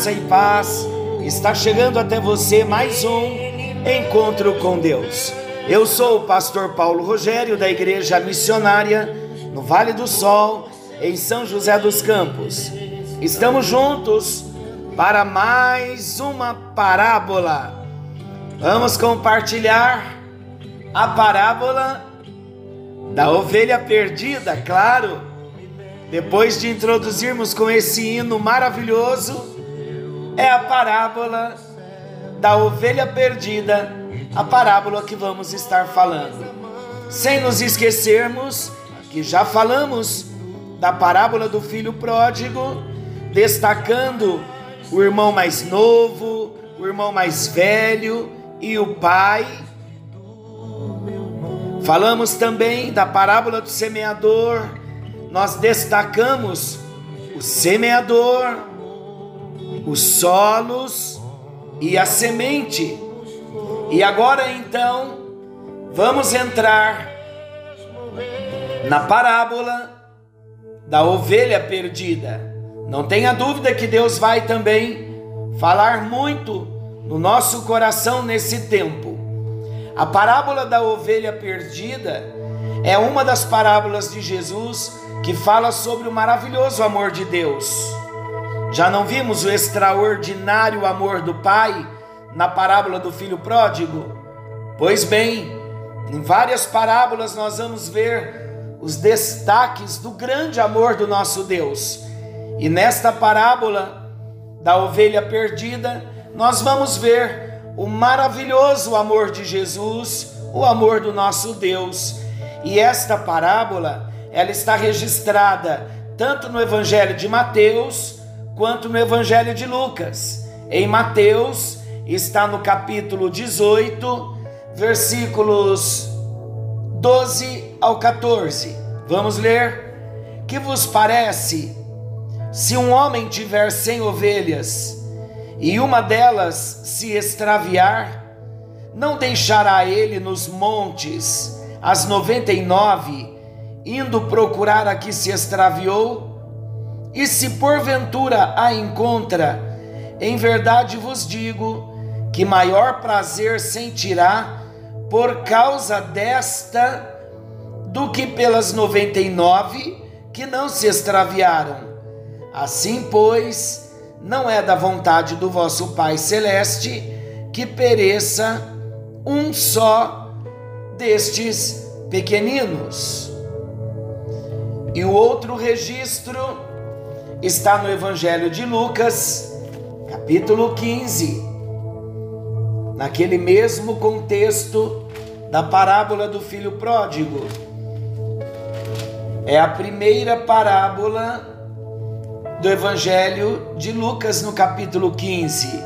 graça e paz. Está chegando até você mais um encontro com Deus. Eu sou o pastor Paulo Rogério da Igreja Missionária no Vale do Sol, em São José dos Campos. Estamos juntos para mais uma parábola. Vamos compartilhar a parábola da ovelha perdida, claro depois de introduzirmos com esse hino maravilhoso, é a parábola da ovelha perdida, a parábola que vamos estar falando. Sem nos esquecermos que já falamos da parábola do filho pródigo, destacando o irmão mais novo, o irmão mais velho e o pai. Falamos também da parábola do semeador, nós destacamos o semeador, os solos e a semente. E agora então, vamos entrar na parábola da ovelha perdida. Não tenha dúvida que Deus vai também falar muito no nosso coração nesse tempo. A parábola da ovelha perdida é uma das parábolas de Jesus que fala sobre o maravilhoso amor de Deus. Já não vimos o extraordinário amor do Pai na parábola do filho pródigo? Pois bem, em várias parábolas nós vamos ver os destaques do grande amor do nosso Deus. E nesta parábola da ovelha perdida, nós vamos ver o maravilhoso amor de Jesus, o amor do nosso Deus. E esta parábola ela está registrada tanto no Evangelho de Mateus quanto no Evangelho de Lucas. Em Mateus está no capítulo 18, versículos 12 ao 14. Vamos ler? Que vos parece se um homem tiver cem ovelhas e uma delas se extraviar, não deixará ele nos montes as noventa e nove indo procurar a que se extraviou? E se porventura a encontra, em verdade vos digo que maior prazer sentirá por causa desta do que pelas noventa e nove que não se extraviaram. Assim, pois, não é da vontade do vosso Pai Celeste que pereça um só destes pequeninos. E o outro registro está no Evangelho de Lucas, capítulo 15, naquele mesmo contexto da parábola do filho pródigo. É a primeira parábola do Evangelho de Lucas, no capítulo 15.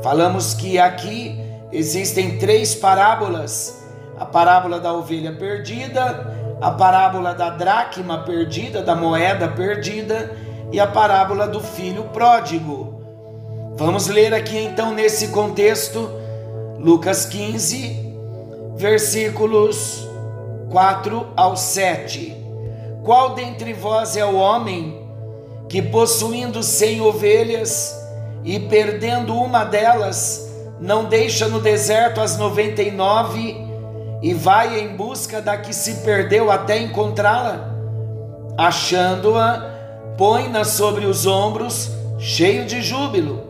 Falamos que aqui existem três parábolas: a parábola da ovelha perdida, a parábola da dracma perdida, da moeda perdida e a parábola do filho pródigo. Vamos ler aqui então nesse contexto, Lucas 15, versículos 4 ao 7. Qual dentre vós é o homem que, possuindo cem ovelhas e perdendo uma delas, não deixa no deserto as noventa e nove e vai em busca da que se perdeu até encontrá-la. Achando-a, põe-na sobre os ombros, cheio de júbilo,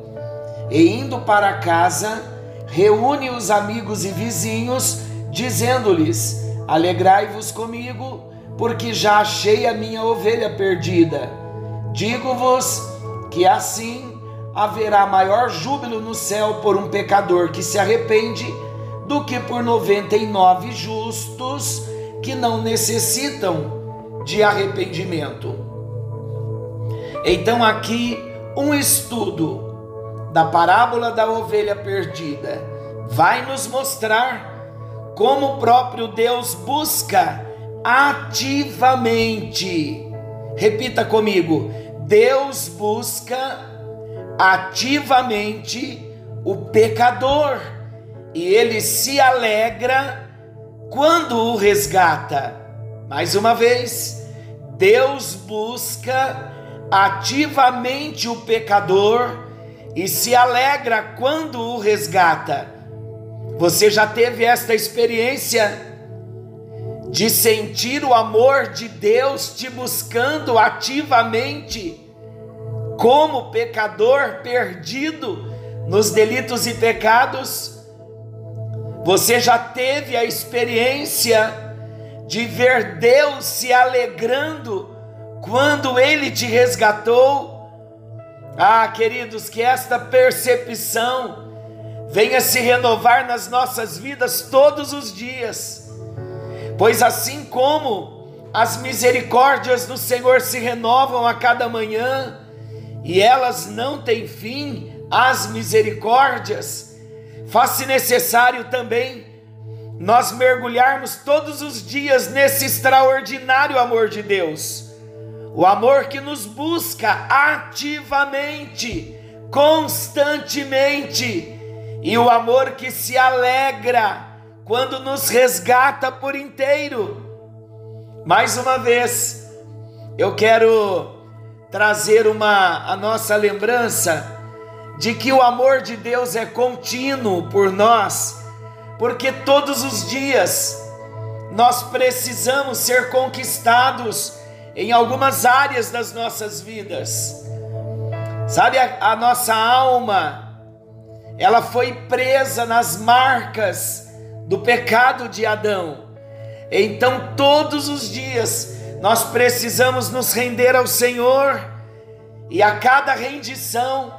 e indo para casa, reúne os amigos e vizinhos, dizendo-lhes: Alegrai-vos comigo, porque já achei a minha ovelha perdida. Digo-vos que assim haverá maior júbilo no céu por um pecador que se arrepende do que por 99 justos que não necessitam de arrependimento. Então, aqui, um estudo da parábola da ovelha perdida vai nos mostrar como o próprio Deus busca ativamente. Repita comigo: Deus busca ativamente o pecador e ele se alegra quando o resgata. Mais uma vez, Deus busca ativamente o pecador e se alegra quando o resgata. Você já teve esta experiência de sentir o amor de Deus te buscando ativamente, como pecador perdido nos delitos e pecados? Você já teve a experiência de ver Deus se alegrando quando Ele te resgatou? Ah, queridos, que esta percepção venha se renovar nas nossas vidas todos os dias, pois assim como as misericórdias do Senhor se renovam a cada manhã e elas não têm fim, as misericórdias, faz-se necessário também nós mergulharmos todos os dias nesse extraordinário amor de Deus o amor que nos busca ativamente, constantemente, e o amor que se alegra quando nos resgata por inteiro. Mais uma vez, eu quero trazer uma a nossa lembrança de que o amor de Deus é contínuo por nós, porque todos os dias nós precisamos ser conquistados em algumas áreas das nossas vidas. Sabe, a, a nossa alma, ela foi presa nas marcas do pecado de Adão. Então, todos os dias, nós precisamos nos render ao Senhor, e a cada rendição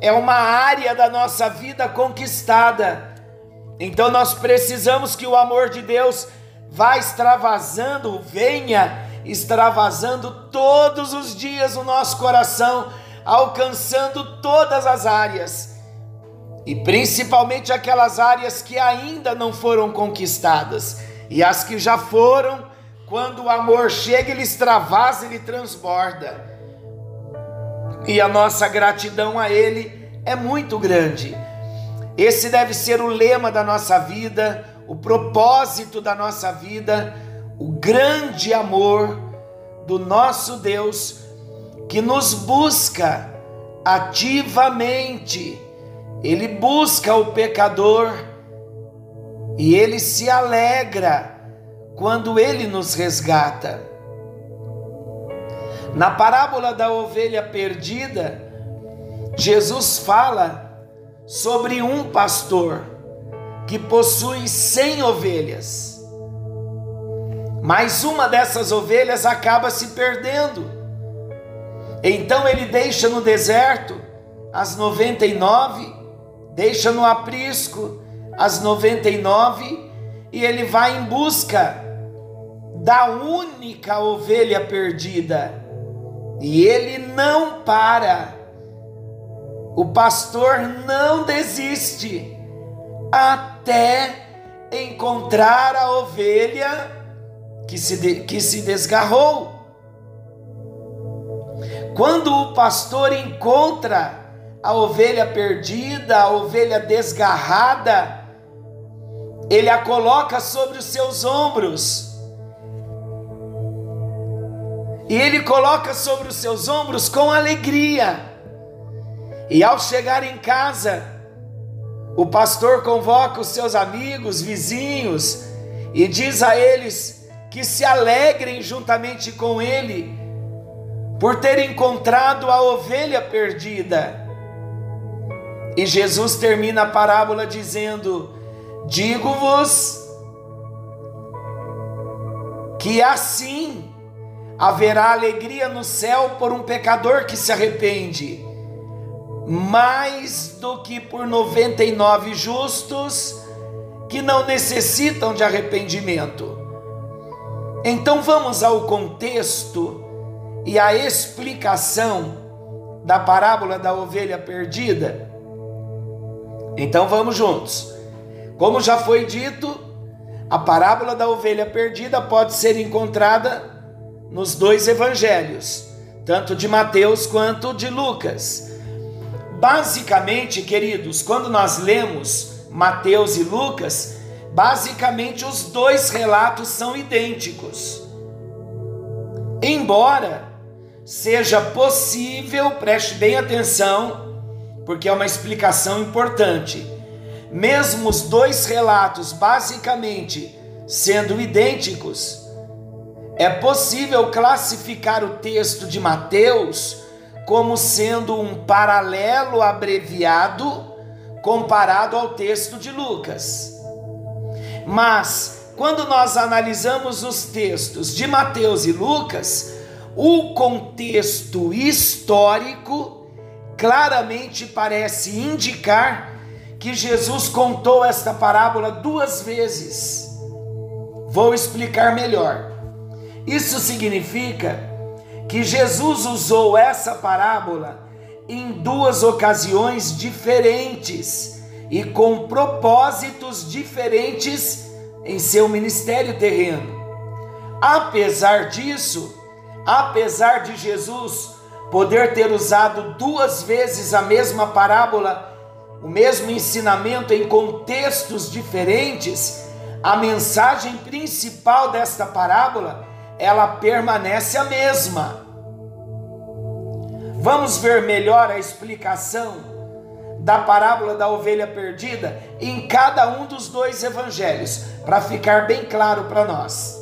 é uma área da nossa vida conquistada. Então, nós precisamos que o amor de Deus vá extravasando, venha extravasando todos os dias o nosso coração, alcançando todas as áreas e principalmente aquelas áreas que ainda não foram conquistadas e as que já foram, quando o amor chega, ele extravasa, ele transborda. E a nossa gratidão a ele é muito grande. Esse deve ser o lema da nossa vida, o propósito da nossa vida grande amor do nosso Deus que nos busca ativamente. Ele busca o pecador e ele se alegra quando ele nos resgata. Na parábola da ovelha perdida, Jesus fala sobre um pastor que possui cem ovelhas mas uma dessas ovelhas acaba se perdendo. Então ele deixa no deserto as 99, deixa no aprisco as 99 e ele vai em busca da única ovelha perdida. E ele não para. O pastor não desiste até encontrar a ovelha que se, de, que se desgarrou. Quando o pastor encontra a ovelha perdida, a ovelha desgarrada, ele a coloca sobre os seus ombros. E ele coloca sobre os seus ombros com alegria. E ao chegar em casa, o pastor convoca os seus amigos, vizinhos, e diz a eles que se alegrem juntamente com ele, por ter encontrado a ovelha perdida. E Jesus termina a parábola dizendo: Digo-vos que assim haverá alegria no céu por um pecador que se arrepende, mais do que por 99 justos que não necessitam de arrependimento. Então vamos ao contexto e à explicação da parábola da ovelha perdida. Então vamos juntos. Como já foi dito, a parábola da ovelha perdida pode ser encontrada nos dois evangelhos, tanto de Mateus quanto de Lucas. Basicamente, queridos, quando nós lemos Mateus e Lucas, Basicamente, os dois relatos são idênticos. Embora seja possível, preste bem atenção, porque é uma explicação importante. Mesmo os dois relatos basicamente sendo idênticos, é possível classificar o texto de Mateus como sendo um paralelo abreviado comparado ao texto de Lucas. Mas, quando nós analisamos os textos de Mateus e Lucas, o contexto histórico claramente parece indicar que Jesus contou esta parábola duas vezes. Vou explicar melhor. Isso significa que Jesus usou essa parábola em duas ocasiões diferentes e com propósitos diferentes em seu ministério terreno. Apesar disso, apesar de Jesus poder ter usado duas vezes a mesma parábola, o mesmo ensinamento em contextos diferentes, a mensagem principal desta parábola, ela permanece a mesma. Vamos ver melhor a explicação da parábola da ovelha perdida em cada um dos dois evangelhos, para ficar bem claro para nós.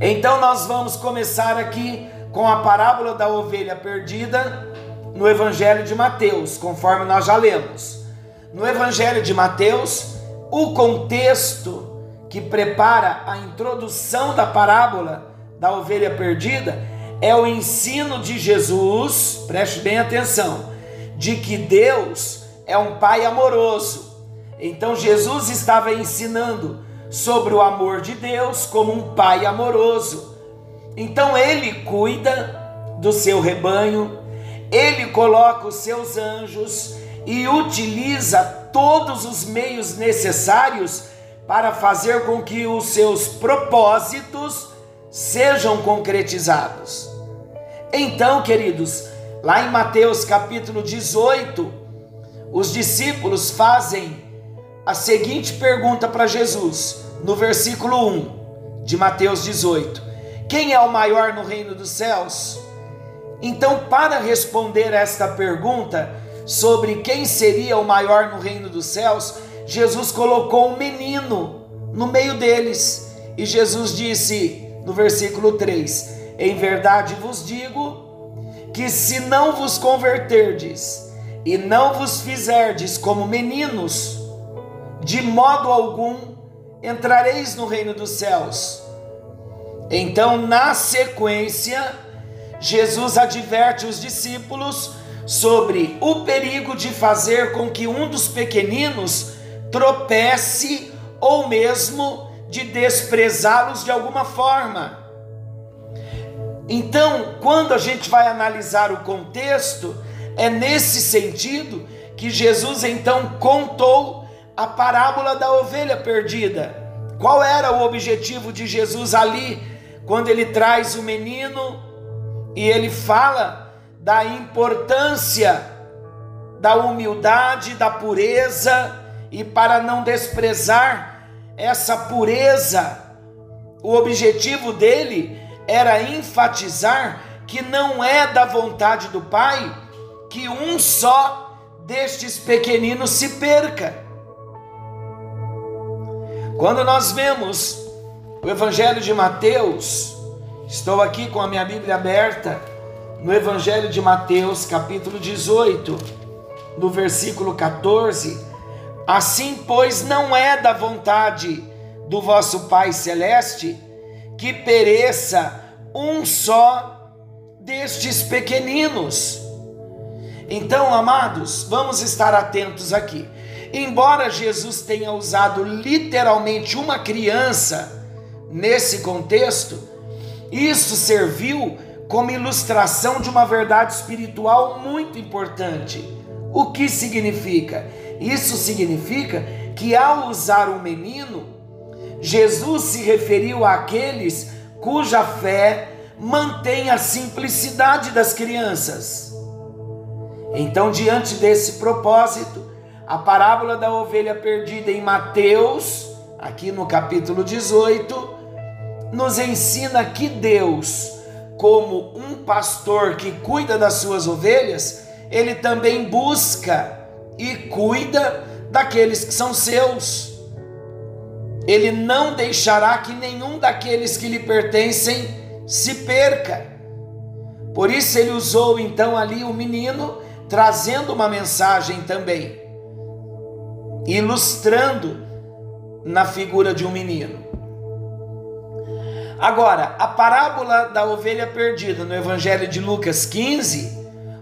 Então nós vamos começar aqui com a parábola da ovelha perdida no evangelho de Mateus, conforme nós já lemos. No evangelho de Mateus, o contexto que prepara a introdução da parábola da ovelha perdida é o ensino de Jesus, preste bem atenção, de que Deus é um Pai amoroso. Então Jesus estava ensinando sobre o amor de Deus como um Pai amoroso. Então ele cuida do seu rebanho, ele coloca os seus anjos e utiliza todos os meios necessários para fazer com que os seus propósitos sejam concretizados. Então, queridos, lá em Mateus capítulo 18, os discípulos fazem a seguinte pergunta para Jesus, no versículo 1 de Mateus 18: Quem é o maior no reino dos céus? Então, para responder esta pergunta sobre quem seria o maior no reino dos céus, Jesus colocou um menino no meio deles. E Jesus disse no versículo 3: Em verdade vos digo que se não vos converterdes e não vos fizerdes como meninos, de modo algum entrareis no reino dos céus. Então, na sequência, Jesus adverte os discípulos sobre o perigo de fazer com que um dos pequeninos tropece ou mesmo de desprezá-los de alguma forma. Então, quando a gente vai analisar o contexto, é nesse sentido que Jesus então contou a parábola da ovelha perdida. Qual era o objetivo de Jesus ali, quando ele traz o menino e ele fala da importância da humildade, da pureza, e para não desprezar essa pureza, o objetivo dele era enfatizar que não é da vontade do Pai que um só destes pequeninos se perca. Quando nós vemos o Evangelho de Mateus, Estou aqui com a minha Bíblia aberta no Evangelho de Mateus, capítulo 18, no versículo 14. Assim, pois, não é da vontade do vosso Pai Celeste que pereça um só destes pequeninos. Então, amados, vamos estar atentos aqui. Embora Jesus tenha usado literalmente uma criança nesse contexto, isso serviu como ilustração de uma verdade espiritual muito importante. O que significa? Isso significa que ao usar um menino, Jesus se referiu àqueles cuja fé mantém a simplicidade das crianças. Então, diante desse propósito, a parábola da ovelha perdida em Mateus, aqui no capítulo 18, nos ensina que Deus como um pastor que cuida das suas ovelhas, ele também busca e cuida daqueles que são seus. Ele não deixará que nenhum daqueles que lhe pertencem se perca. Por isso ele usou então ali o menino, trazendo uma mensagem também, ilustrando na figura de um menino. Agora, a parábola da ovelha perdida no Evangelho de Lucas 15,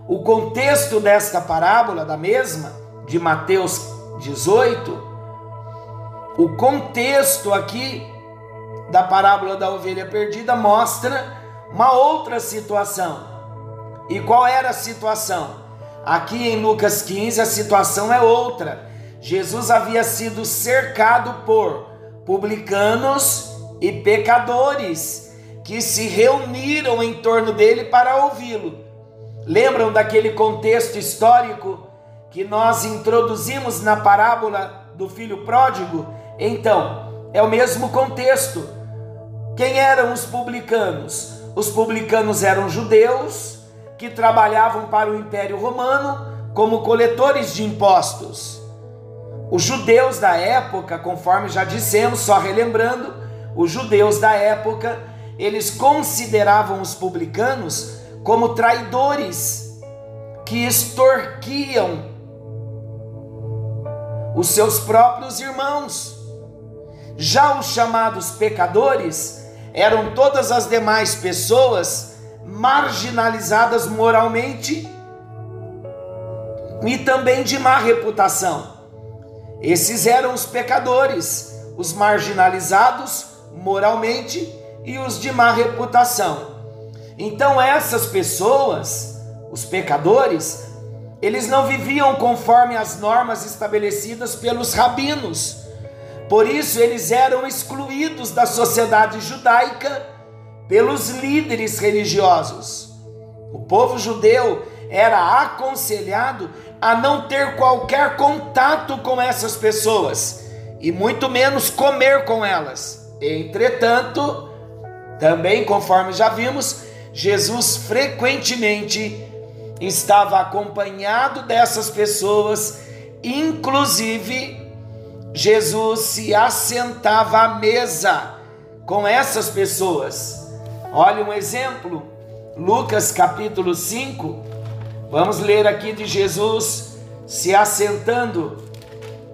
o contexto desta parábola, da mesma, de Mateus 18, o contexto aqui da parábola da ovelha perdida mostra uma outra situação. E qual era a situação? Aqui em Lucas 15 a situação é outra. Jesus havia sido cercado por publicanos e pecadores que se reuniram em torno dele para ouvi-lo. Lembram daquele contexto histórico que nós introduzimos na parábola do filho pródigo? Então, é o mesmo contexto. Quem eram os publicanos? Os publicanos eram judeus que trabalhavam para o Império Romano como coletores de impostos. Os judeus da época, conforme já dissemos, só relembrando, os judeus da época, eles consideravam os publicanos como traidores que extorquiam os seus próprios irmãos. Já os chamados pecadores eram todas as demais pessoas marginalizadas moralmente e também de má reputação. Esses eram os pecadores, os marginalizados moralmente e os de má reputação. Então essas pessoas, os pecadores, eles não viviam conforme as normas estabelecidas pelos rabinos. Por isso eles eram excluídos da sociedade judaica pelos líderes religiosos. O povo judeu era aconselhado a não ter qualquer contato com essas pessoas e muito menos comer com elas. Entretanto, também conforme já vimos, Jesus frequentemente estava acompanhado dessas pessoas, inclusive Jesus se assentava à mesa com essas pessoas. Olha um exemplo, Lucas capítulo 5, vamos ler aqui de Jesus se assentando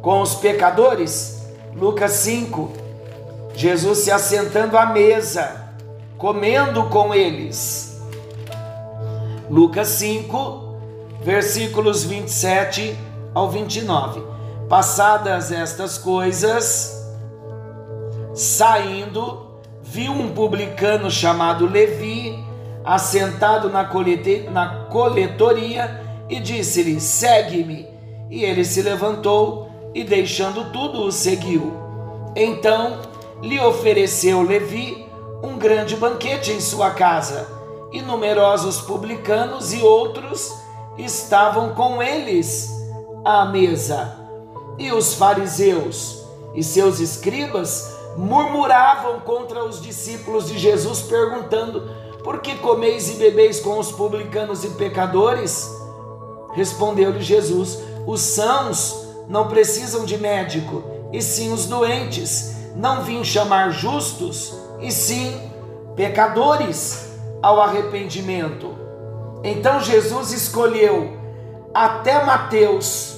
com os pecadores. Lucas 5, Jesus se assentando à mesa, comendo com eles. Lucas 5, versículos 27 ao 29. Passadas estas coisas, saindo, viu um publicano chamado Levi assentado na, colete, na coletoria e disse-lhe: Segue-me. E ele se levantou e, deixando tudo, o seguiu. Então lhe ofereceu Levi um grande banquete em sua casa, e numerosos publicanos e outros estavam com eles à mesa. E os fariseus e seus escribas murmuravam contra os discípulos de Jesus, perguntando: Por que comeis e bebeis com os publicanos e pecadores? Respondeu-lhe Jesus: Os sãos não precisam de médico, e sim os doentes não vim chamar justos, e sim pecadores ao arrependimento. Então Jesus escolheu até Mateus,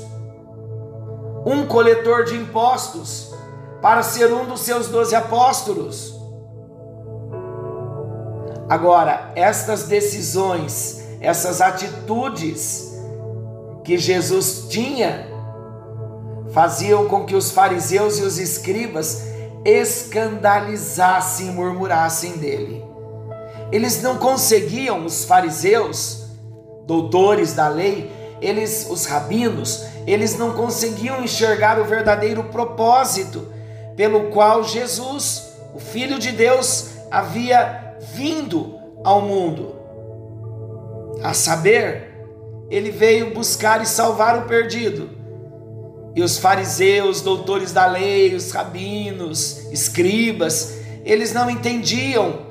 um coletor de impostos, para ser um dos seus doze apóstolos. Agora, estas decisões, essas atitudes que Jesus tinha, faziam com que os fariseus e os escribas escandalizassem e murmurassem dele. Eles não conseguiam, os fariseus, doutores da lei, eles, os rabinos, eles não conseguiam enxergar o verdadeiro propósito pelo qual Jesus, o Filho de Deus, havia vindo ao mundo. A saber, ele veio buscar e salvar o perdido e os fariseus, doutores da lei, os rabinos, escribas, eles não entendiam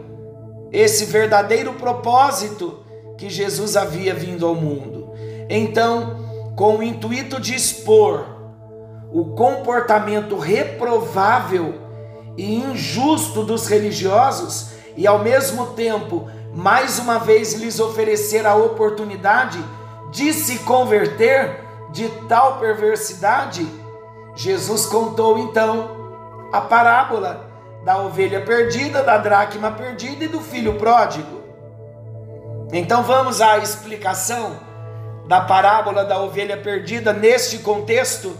esse verdadeiro propósito que Jesus havia vindo ao mundo. Então, com o intuito de expor o comportamento reprovável e injusto dos religiosos e ao mesmo tempo, mais uma vez lhes oferecer a oportunidade de se converter de tal perversidade, Jesus contou então a parábola da ovelha perdida, da dracma perdida e do filho pródigo. Então vamos à explicação da parábola da ovelha perdida neste contexto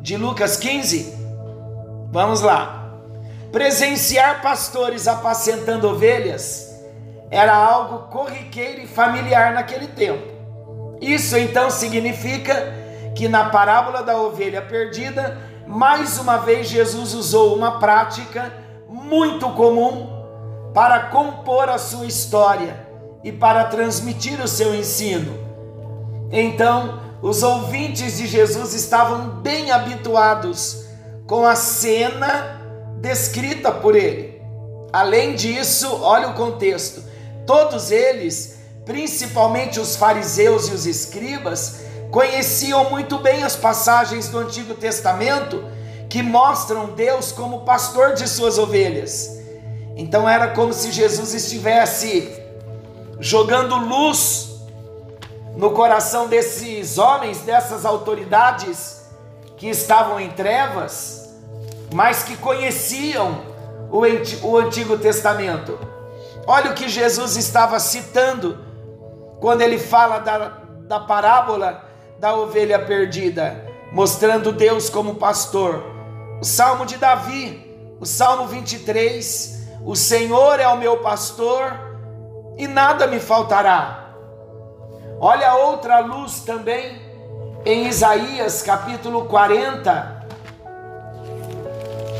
de Lucas 15. Vamos lá. Presenciar pastores apacentando ovelhas era algo corriqueiro e familiar naquele tempo. Isso então significa que na parábola da ovelha perdida, mais uma vez Jesus usou uma prática muito comum para compor a sua história e para transmitir o seu ensino. Então, os ouvintes de Jesus estavam bem habituados com a cena descrita por ele. Além disso, olha o contexto: todos eles, principalmente os fariseus e os escribas, conheciam muito bem as passagens do Antigo Testamento que mostram Deus como pastor de suas ovelhas. Então era como se Jesus estivesse jogando luz no coração desses homens, dessas autoridades que estavam em trevas, mas que conheciam o Antigo Testamento. Olha o que Jesus estava citando quando ele fala da, da parábola da ovelha perdida, mostrando Deus como pastor o Salmo de Davi, o Salmo 23, o Senhor é o meu pastor e nada me faltará. Olha outra luz também em Isaías capítulo 40.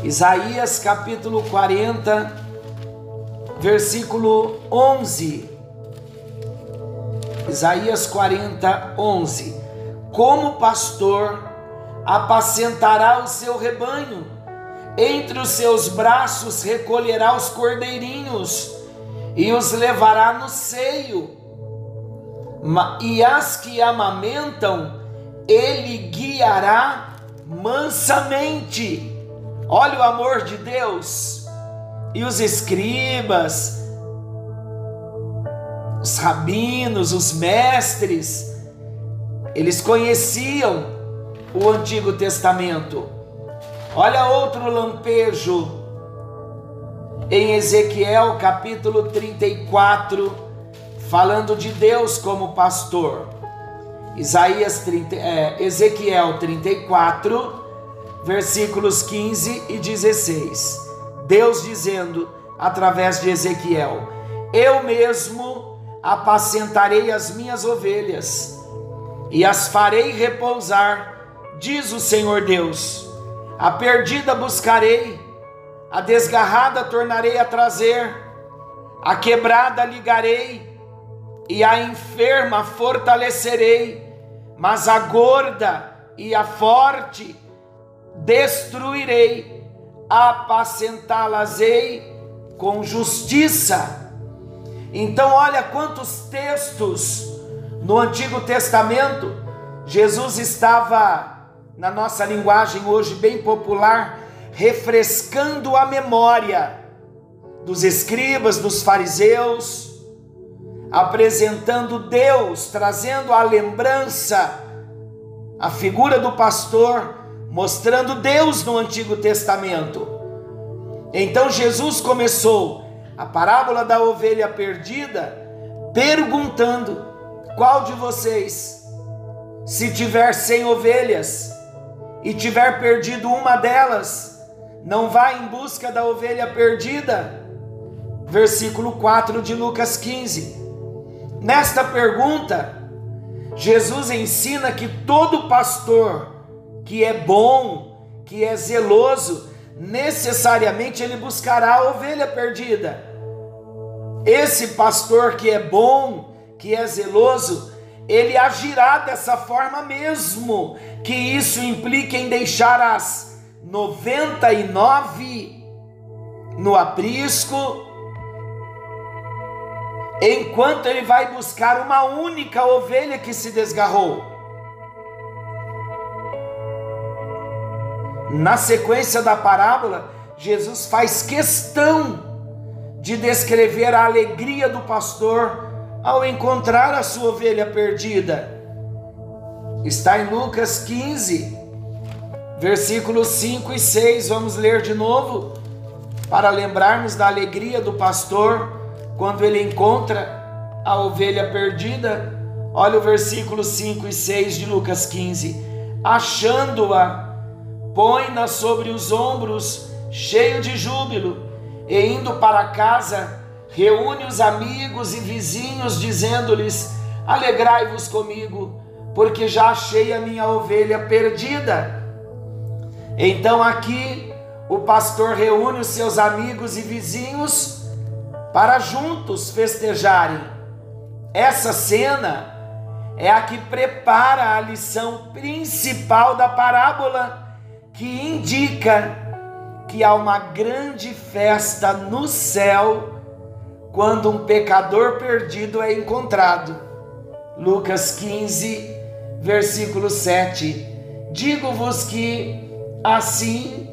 Isaías capítulo 40, versículo 11. Isaías 40, 11. Como pastor apacentará o seu rebanho, entre os seus braços recolherá os cordeirinhos e os levará no seio, e as que amamentam, ele guiará mansamente. Olha o amor de Deus. E os escribas, os rabinos, os mestres, eles conheciam o Antigo Testamento. Olha outro lampejo em Ezequiel capítulo 34, falando de Deus como pastor. Isaías 30, é, Ezequiel 34, versículos 15 e 16. Deus dizendo através de Ezequiel: Eu mesmo apacentarei as minhas ovelhas e as farei repousar diz o Senhor Deus: a perdida buscarei, a desgarrada tornarei a trazer, a quebrada ligarei, e a enferma fortalecerei, mas a gorda e a forte destruirei, apacentá-las-ei com justiça. Então, olha quantos textos no Antigo Testamento Jesus estava na nossa linguagem hoje bem popular, refrescando a memória dos escribas, dos fariseus, apresentando Deus, trazendo a lembrança, a figura do pastor, mostrando Deus no Antigo Testamento. Então Jesus começou a parábola da ovelha perdida, perguntando: qual de vocês, se tiver cem ovelhas, e tiver perdido uma delas, não vá em busca da ovelha perdida. Versículo 4 de Lucas 15. Nesta pergunta, Jesus ensina que todo pastor que é bom, que é zeloso, necessariamente ele buscará a ovelha perdida. Esse pastor que é bom, que é zeloso, ele agirá dessa forma mesmo, que isso implica em deixar as 99 no aprisco enquanto ele vai buscar uma única ovelha que se desgarrou. Na sequência da parábola, Jesus faz questão de descrever a alegria do pastor ao encontrar a sua ovelha perdida. Está em Lucas 15, versículos 5 e 6. Vamos ler de novo para lembrarmos da alegria do pastor quando ele encontra a ovelha perdida. Olha o versículo 5 e 6 de Lucas 15. Achando-a, põe-na sobre os ombros, cheio de júbilo, e indo para casa, reúne os amigos e vizinhos, dizendo-lhes: Alegrai-vos comigo, porque já achei a minha ovelha perdida. Então aqui o pastor reúne os seus amigos e vizinhos para juntos festejarem. Essa cena é a que prepara a lição principal da parábola, que indica que há uma grande festa no céu quando um pecador perdido é encontrado. Lucas 15, versículo 7. Digo-vos que assim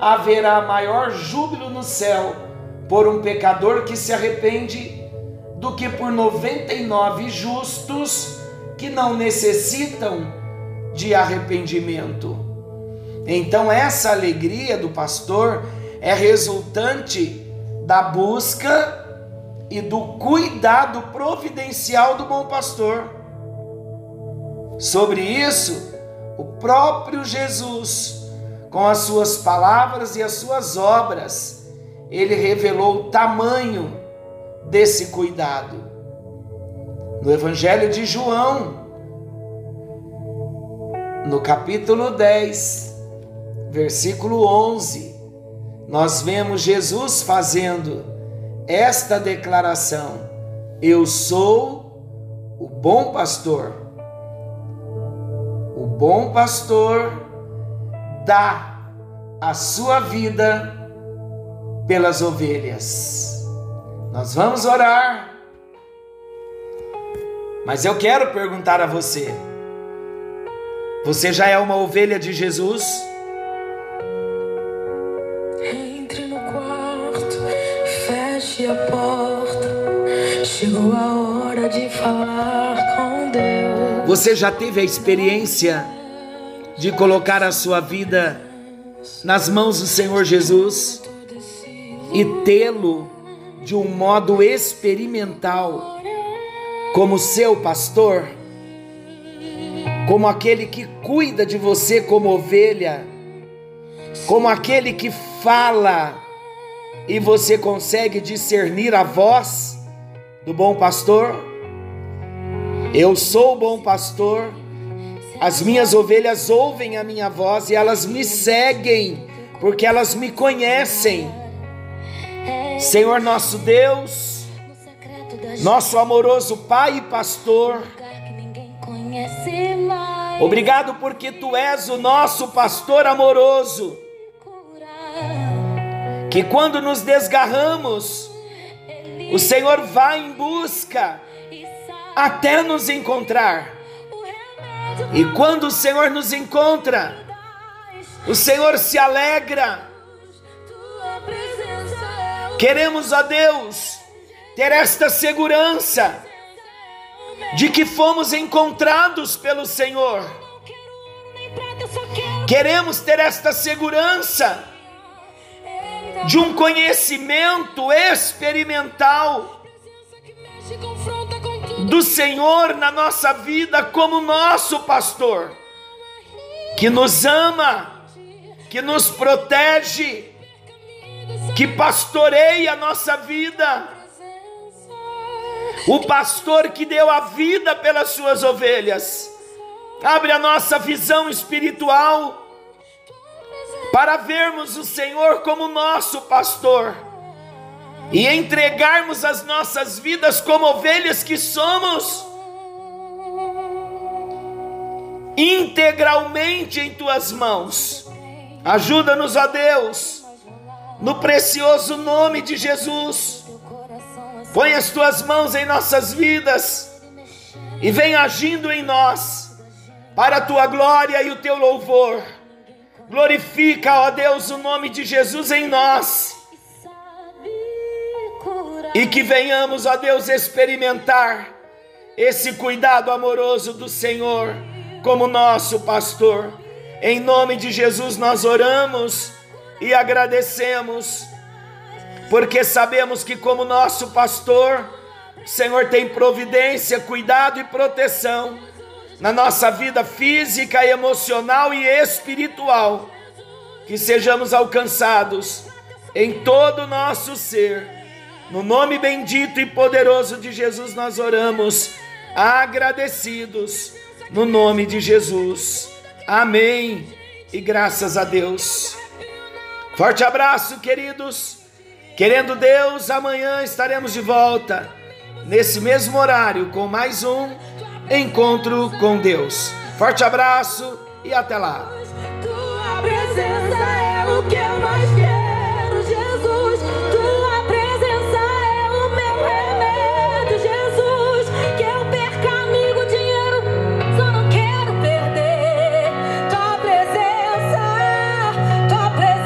haverá maior júbilo no céu por um pecador que se arrepende do que por 99 justos que não necessitam de arrependimento. Então, essa alegria do pastor é resultante da busca e do cuidado providencial do bom pastor. Sobre isso, o próprio Jesus, com as suas palavras e as suas obras, ele revelou o tamanho desse cuidado. No Evangelho de João, no capítulo 10, versículo 11, nós vemos Jesus fazendo esta declaração: Eu sou o bom pastor. O bom pastor dá a sua vida pelas ovelhas. Nós vamos orar. Mas eu quero perguntar a você: você já é uma ovelha de Jesus? a porta. Chegou a hora de falar com Deus. Você já teve a experiência de colocar a sua vida nas mãos do Senhor Jesus e tê-lo de um modo experimental como seu pastor? Como aquele que cuida de você como ovelha, como aquele que fala e você consegue discernir a voz do bom pastor? Eu sou o bom pastor, as minhas ovelhas ouvem a minha voz e elas me seguem, porque elas me conhecem. Senhor nosso Deus, nosso amoroso Pai e Pastor, obrigado porque Tu és o nosso pastor amoroso que quando nos desgarramos, o Senhor vai em busca até nos encontrar. E quando o Senhor nos encontra, o Senhor se alegra. Queremos a Deus ter esta segurança de que fomos encontrados pelo Senhor. Queremos ter esta segurança de um conhecimento experimental do Senhor na nossa vida como nosso pastor, que nos ama, que nos protege, que pastoreia a nossa vida. O pastor que deu a vida pelas suas ovelhas. Abre a nossa visão espiritual para vermos o Senhor como nosso pastor e entregarmos as nossas vidas como ovelhas que somos, integralmente em tuas mãos. Ajuda-nos, ó Deus, no precioso nome de Jesus. Põe as tuas mãos em nossas vidas e vem agindo em nós para a tua glória e o teu louvor. Glorifica, ó Deus, o nome de Jesus em nós. E que venhamos, ó Deus, experimentar esse cuidado amoroso do Senhor como nosso pastor. Em nome de Jesus nós oramos e agradecemos porque sabemos que, como nosso pastor, o Senhor tem providência, cuidado e proteção na nossa vida física, emocional e espiritual. Que sejamos alcançados em todo o nosso ser. No nome bendito e poderoso de Jesus, nós oramos, agradecidos, no nome de Jesus. Amém. E graças a Deus. Forte abraço, queridos. Querendo Deus, amanhã estaremos de volta, nesse mesmo horário, com mais um Encontro com Deus. Forte abraço e até lá.